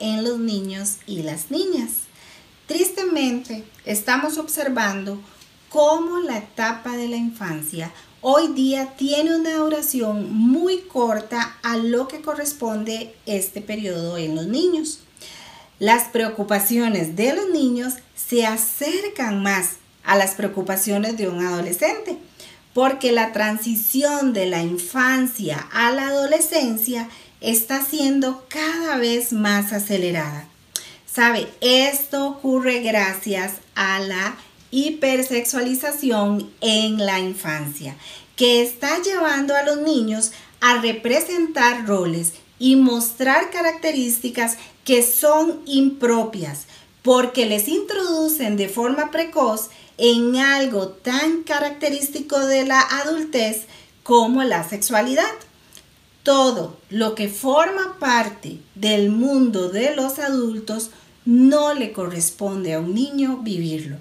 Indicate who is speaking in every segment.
Speaker 1: en los niños y las niñas. Tristemente, estamos observando cómo la etapa de la infancia hoy día tiene una duración muy corta a lo que corresponde este periodo en los niños. Las preocupaciones de los niños se acercan más a las preocupaciones de un adolescente, porque la transición de la infancia a la adolescencia está siendo cada vez más acelerada. Sabe, esto ocurre gracias a la hipersexualización en la infancia, que está llevando a los niños a representar roles y mostrar características que son impropias, porque les introducen de forma precoz en algo tan característico de la adultez como la sexualidad. Todo lo que forma parte del mundo de los adultos no le corresponde a un niño vivirlo.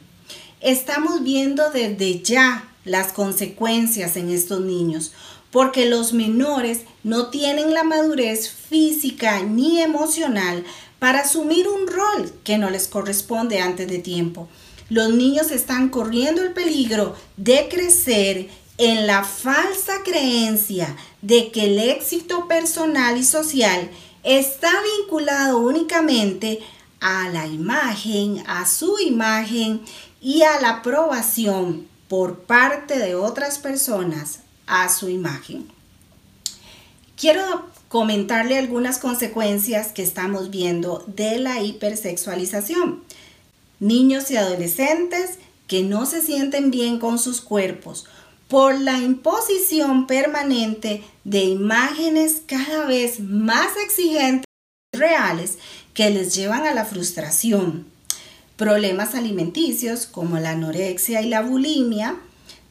Speaker 1: Estamos viendo desde ya las consecuencias en estos niños, porque los menores no tienen la madurez física ni emocional para asumir un rol que no les corresponde antes de tiempo. Los niños están corriendo el peligro de crecer en la falsa creencia de que el éxito personal y social está vinculado únicamente a la imagen, a su imagen y a la aprobación por parte de otras personas a su imagen. Quiero comentarle algunas consecuencias que estamos viendo de la hipersexualización. Niños y adolescentes que no se sienten bien con sus cuerpos por la imposición permanente de imágenes cada vez más exigentes y reales que les llevan a la frustración. Problemas alimenticios como la anorexia y la bulimia,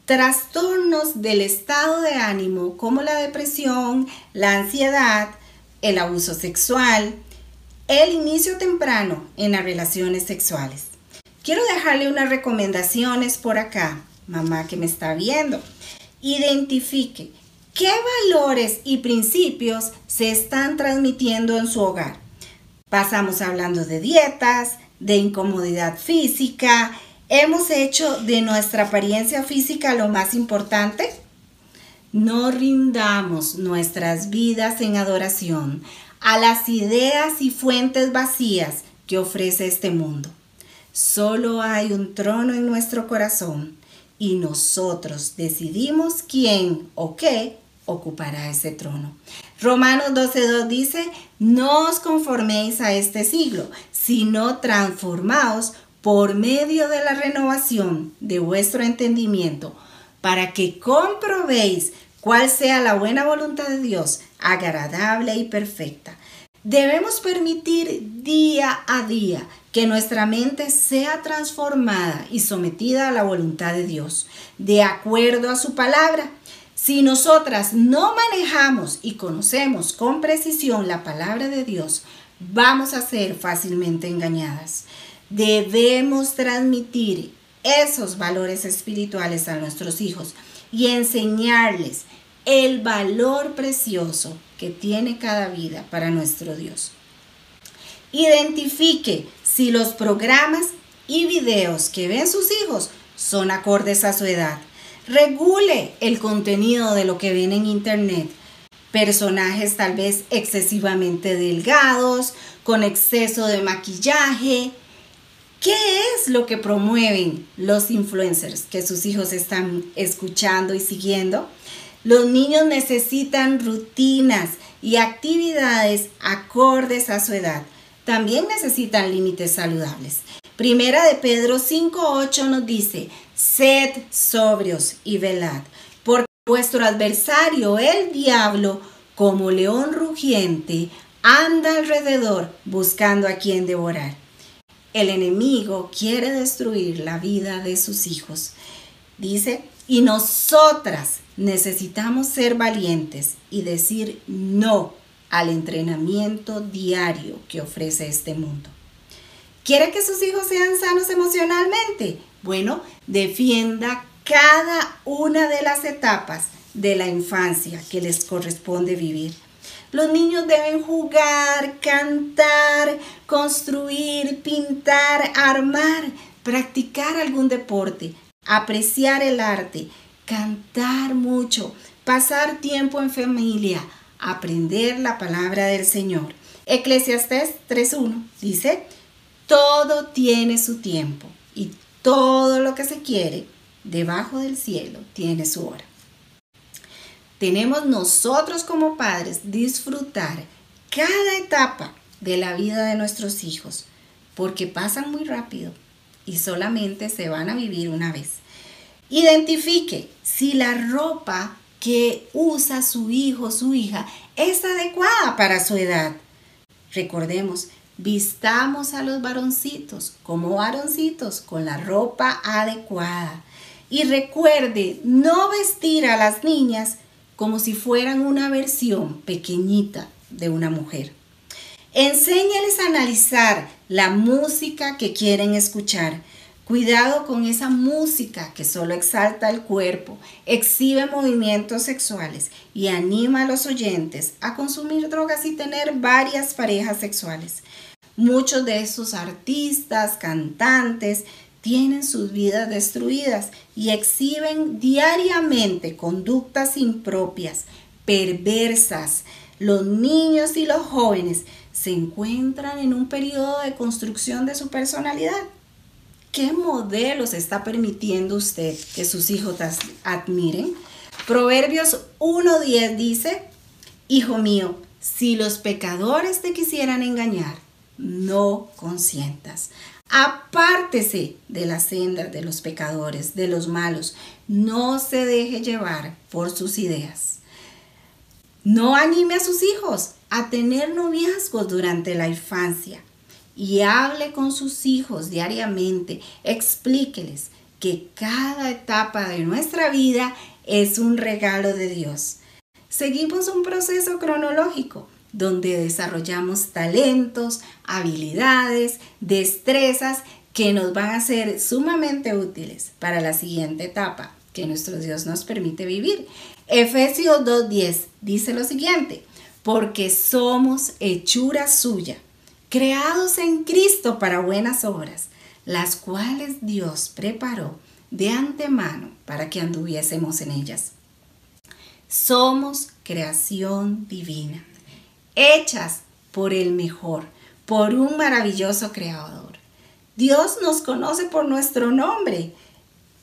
Speaker 1: trastornos del estado de ánimo como la depresión, la ansiedad, el abuso sexual, el inicio temprano en las relaciones sexuales. Quiero dejarle unas recomendaciones por acá, mamá que me está viendo. Identifique qué valores y principios se están transmitiendo en su hogar. Pasamos hablando de dietas, de incomodidad física, hemos hecho de nuestra apariencia física lo más importante. No rindamos nuestras vidas en adoración a las ideas y fuentes vacías que ofrece este mundo. Solo hay un trono en nuestro corazón y nosotros decidimos quién o qué ocupará ese trono. Romanos 12.2 dice, no os conforméis a este siglo, sino transformaos por medio de la renovación de vuestro entendimiento, para que comprobéis cuál sea la buena voluntad de Dios, agradable y perfecta. Debemos permitir día a día que nuestra mente sea transformada y sometida a la voluntad de Dios, de acuerdo a su palabra. Si nosotras no manejamos y conocemos con precisión la palabra de Dios, vamos a ser fácilmente engañadas. Debemos transmitir esos valores espirituales a nuestros hijos y enseñarles el valor precioso que tiene cada vida para nuestro Dios. Identifique si los programas y videos que ven sus hijos son acordes a su edad. Regule el contenido de lo que ven en Internet. Personajes tal vez excesivamente delgados, con exceso de maquillaje. ¿Qué es lo que promueven los influencers que sus hijos están escuchando y siguiendo? Los niños necesitan rutinas y actividades acordes a su edad también necesitan límites saludables. Primera de Pedro 5.8 nos dice, sed sobrios y velad, porque vuestro adversario, el diablo, como león rugiente, anda alrededor buscando a quien devorar. El enemigo quiere destruir la vida de sus hijos. Dice, y nosotras necesitamos ser valientes y decir no al entrenamiento diario que ofrece este mundo. ¿Quiere que sus hijos sean sanos emocionalmente? Bueno, defienda cada una de las etapas de la infancia que les corresponde vivir. Los niños deben jugar, cantar, construir, pintar, armar, practicar algún deporte, apreciar el arte, cantar mucho, pasar tiempo en familia, aprender la palabra del Señor. Eclesiastés 3.1 dice, todo tiene su tiempo y todo lo que se quiere debajo del cielo tiene su hora. Tenemos nosotros como padres disfrutar cada etapa de la vida de nuestros hijos, porque pasan muy rápido y solamente se van a vivir una vez. Identifique si la ropa que usa su hijo su hija es adecuada para su edad. Recordemos, vistamos a los varoncitos como varoncitos con la ropa adecuada. Y recuerde no vestir a las niñas como si fueran una versión pequeñita de una mujer. Enséñales a analizar la música que quieren escuchar. Cuidado con esa música que solo exalta el cuerpo, exhibe movimientos sexuales y anima a los oyentes a consumir drogas y tener varias parejas sexuales. Muchos de esos artistas, cantantes, tienen sus vidas destruidas y exhiben diariamente conductas impropias, perversas. Los niños y los jóvenes se encuentran en un periodo de construcción de su personalidad. ¿Qué modelos está permitiendo usted que sus hijos admiren? Proverbios 1.10 dice, Hijo mío, si los pecadores te quisieran engañar, no consientas. Apártese de la senda de los pecadores, de los malos. No se deje llevar por sus ideas. No anime a sus hijos a tener noviazgos durante la infancia y hable con sus hijos diariamente. Explíqueles que cada etapa de nuestra vida es un regalo de Dios. Seguimos un proceso cronológico donde desarrollamos talentos, habilidades, destrezas que nos van a ser sumamente útiles para la siguiente etapa que nuestro Dios nos permite vivir. Efesios 2.10 dice lo siguiente, porque somos hechura suya, creados en Cristo para buenas obras, las cuales Dios preparó de antemano para que anduviésemos en ellas. Somos creación divina hechas por el mejor, por un maravilloso creador. Dios nos conoce por nuestro nombre.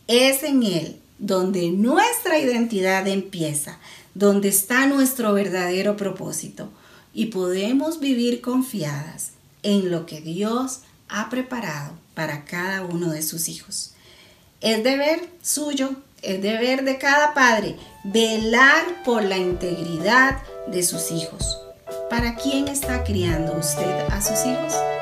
Speaker 1: Es en Él donde nuestra identidad empieza, donde está nuestro verdadero propósito y podemos vivir confiadas en lo que Dios ha preparado para cada uno de sus hijos. Es deber suyo, es deber de cada padre velar por la integridad de sus hijos. ¿Para quién está criando usted a sus hijos?